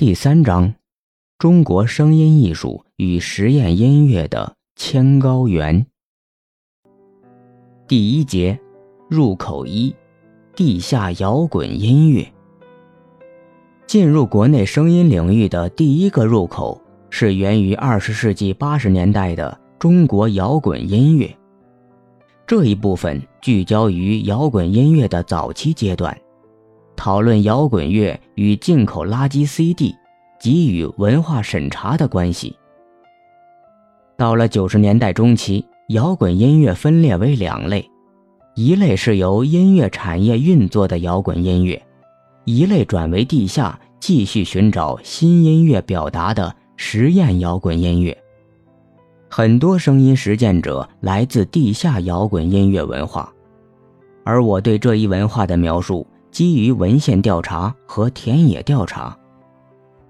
第三章：中国声音艺术与实验音乐的千高原。第一节：入口一：地下摇滚音乐。进入国内声音领域的第一个入口是源于二十世纪八十年代的中国摇滚音乐。这一部分聚焦于摇滚音乐的早期阶段。讨论摇滚乐与进口垃圾 CD 给予文化审查的关系。到了九十年代中期，摇滚音乐分裂为两类：一类是由音乐产业运作的摇滚音乐，一类转为地下继续寻找新音乐表达的实验摇滚音乐。很多声音实践者来自地下摇滚音乐文化，而我对这一文化的描述。基于文献调查和田野调查，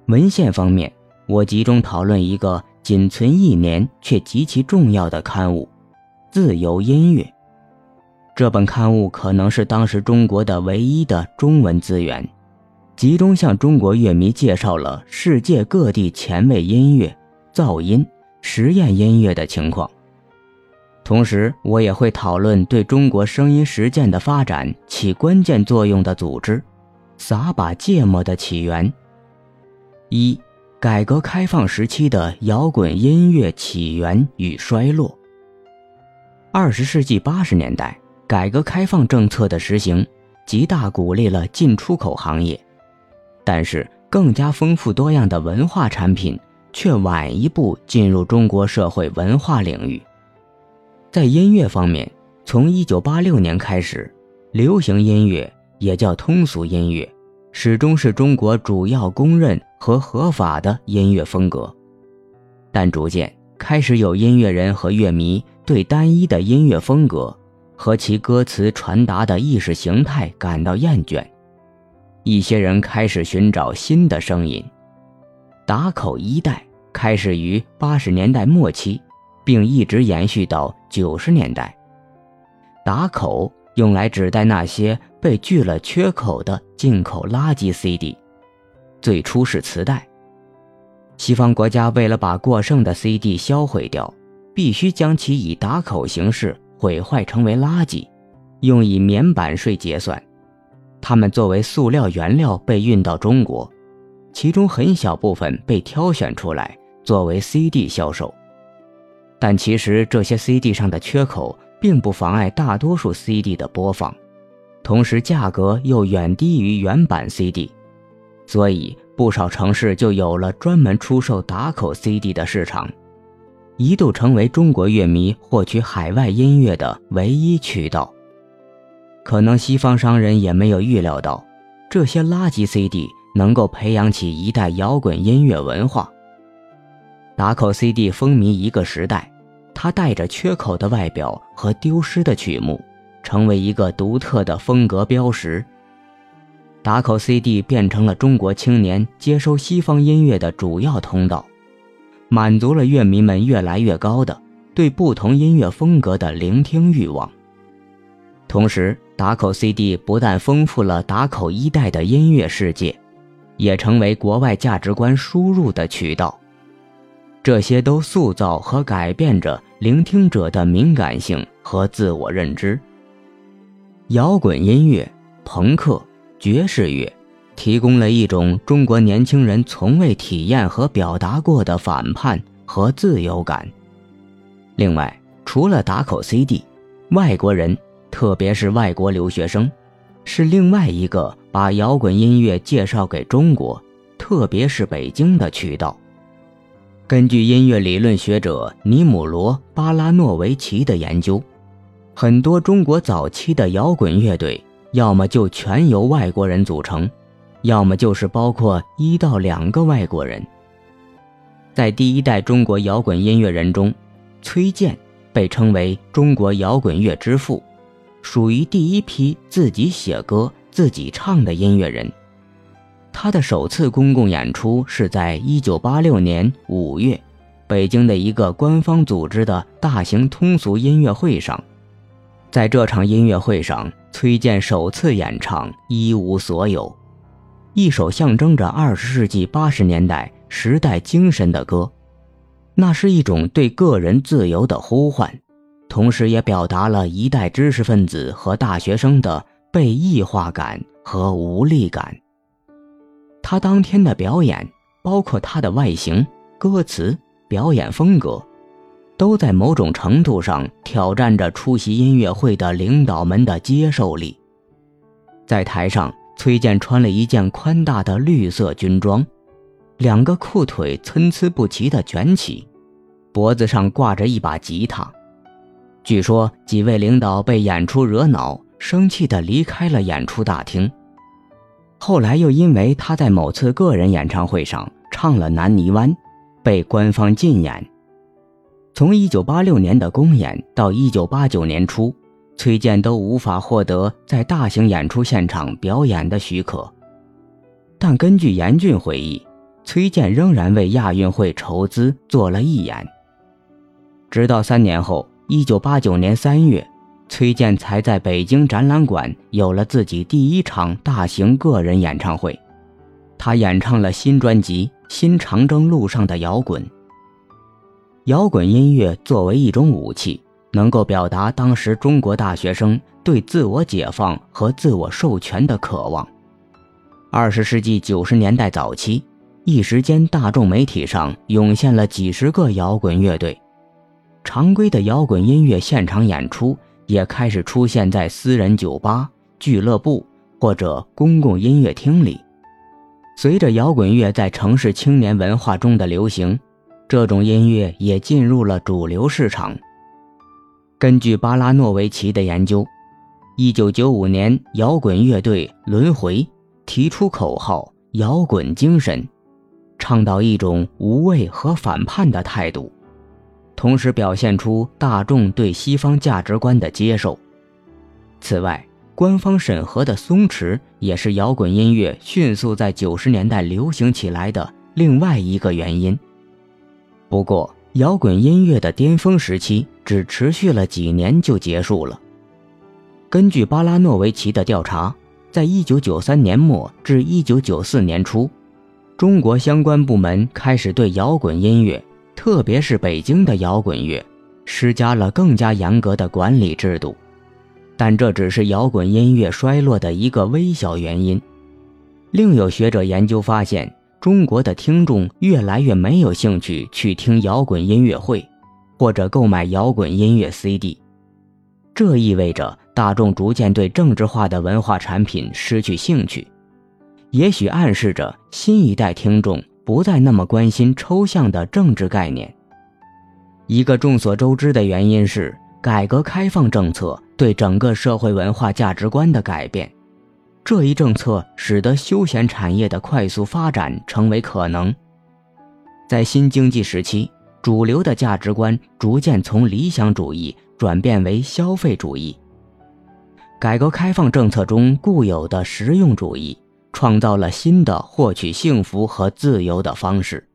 文献方面，我集中讨论一个仅存一年却极其重要的刊物《自由音乐》。这本刊物可能是当时中国的唯一的中文资源，集中向中国乐迷介绍了世界各地前卫音乐、噪音、实验音乐的情况。同时，我也会讨论对中国声音实践的发展起关键作用的组织——撒把芥末的起源。一、改革开放时期的摇滚音乐起源与衰落。二十世纪八十年代，改革开放政策的实行，极大鼓励了进出口行业，但是更加丰富多样的文化产品却晚一步进入中国社会文化领域。在音乐方面，从1986年开始，流行音乐也叫通俗音乐，始终是中国主要公认和合法的音乐风格。但逐渐开始有音乐人和乐迷对单一的音乐风格和其歌词传达的意识形态感到厌倦，一些人开始寻找新的声音。打口一代开始于80年代末期。并一直延续到九十年代。打口用来指代那些被锯了缺口的进口垃圾 CD，最初是磁带。西方国家为了把过剩的 CD 销毁掉，必须将其以打口形式毁坏成为垃圾，用以免版税结算。它们作为塑料原料被运到中国，其中很小部分被挑选出来作为 CD 销售。但其实这些 CD 上的缺口并不妨碍大多数 CD 的播放，同时价格又远低于原版 CD，所以不少城市就有了专门出售打口 CD 的市场，一度成为中国乐迷获取海外音乐的唯一渠道。可能西方商人也没有预料到，这些垃圾 CD 能够培养起一代摇滚音乐文化。打口 CD 风靡一个时代，它带着缺口的外表和丢失的曲目，成为一个独特的风格标识。打口 CD 变成了中国青年接收西方音乐的主要通道，满足了乐迷们越来越高的对不同音乐风格的聆听欲望。同时，打口 CD 不但丰富了打口一代的音乐世界，也成为国外价值观输入的渠道。这些都塑造和改变着聆听者的敏感性和自我认知。摇滚音乐、朋克、爵士乐，提供了一种中国年轻人从未体验和表达过的反叛和自由感。另外，除了打口 CD，外国人，特别是外国留学生，是另外一个把摇滚音乐介绍给中国，特别是北京的渠道。根据音乐理论学者尼姆罗·巴拉诺维奇的研究，很多中国早期的摇滚乐队要么就全由外国人组成，要么就是包括一到两个外国人。在第一代中国摇滚音乐人中，崔健被称为中国摇滚乐之父，属于第一批自己写歌、自己唱的音乐人。他的首次公共演出是在1986年5月，北京的一个官方组织的大型通俗音乐会上。在这场音乐会上，崔健首次演唱《一无所有》。一首象征着二十世纪八十年代时代精神的歌。那是一种对个人自由的呼唤，同时也表达了一代知识分子和大学生的被异化感和无力感。他当天的表演，包括他的外形、歌词、表演风格，都在某种程度上挑战着出席音乐会的领导们的接受力。在台上，崔健穿了一件宽大的绿色军装。两个裤腿参差不齐地卷起，脖子上挂着一把吉他。据说几位领导被演出惹恼，生气地离开了演出大厅。后来又因为他在某次个人演唱会上唱了《南泥湾》，被官方禁演。从1986年的公演到1989年初，崔健都无法获得在大型演出现场表演的许可。但根据严俊回忆。崔健仍然为亚运会筹资做了一演，直到三年后，一九八九年三月，崔健才在北京展览馆有了自己第一场大型个人演唱会。他演唱了新专辑《新长征路上的摇滚》。摇滚音乐作为一种武器，能够表达当时中国大学生对自我解放和自我授权的渴望。二十世纪九十年代早期。一时间，大众媒体上涌现了几十个摇滚乐队，常规的摇滚音乐现场演出也开始出现在私人酒吧、俱乐部或者公共音乐厅里。随着摇滚乐在城市青年文化中的流行，这种音乐也进入了主流市场。根据巴拉诺维奇的研究，1995年，摇滚乐队轮回提出口号“摇滚精神”。倡导一种无畏和反叛的态度，同时表现出大众对西方价值观的接受。此外，官方审核的松弛也是摇滚音乐迅速在九十年代流行起来的另外一个原因。不过，摇滚音乐的巅峰时期只持续了几年就结束了。根据巴拉诺维奇的调查，在一九九三年末至一九九四年初。中国相关部门开始对摇滚音乐，特别是北京的摇滚乐，施加了更加严格的管理制度。但这只是摇滚音乐衰落的一个微小原因。另有学者研究发现，中国的听众越来越没有兴趣去听摇滚音乐会，或者购买摇滚音乐 CD。这意味着大众逐渐对政治化的文化产品失去兴趣。也许暗示着新一代听众不再那么关心抽象的政治概念。一个众所周知的原因是改革开放政策对整个社会文化价值观的改变，这一政策使得休闲产业的快速发展成为可能。在新经济时期，主流的价值观逐渐从理想主义转变为消费主义。改革开放政策中固有的实用主义。创造了新的获取幸福和自由的方式。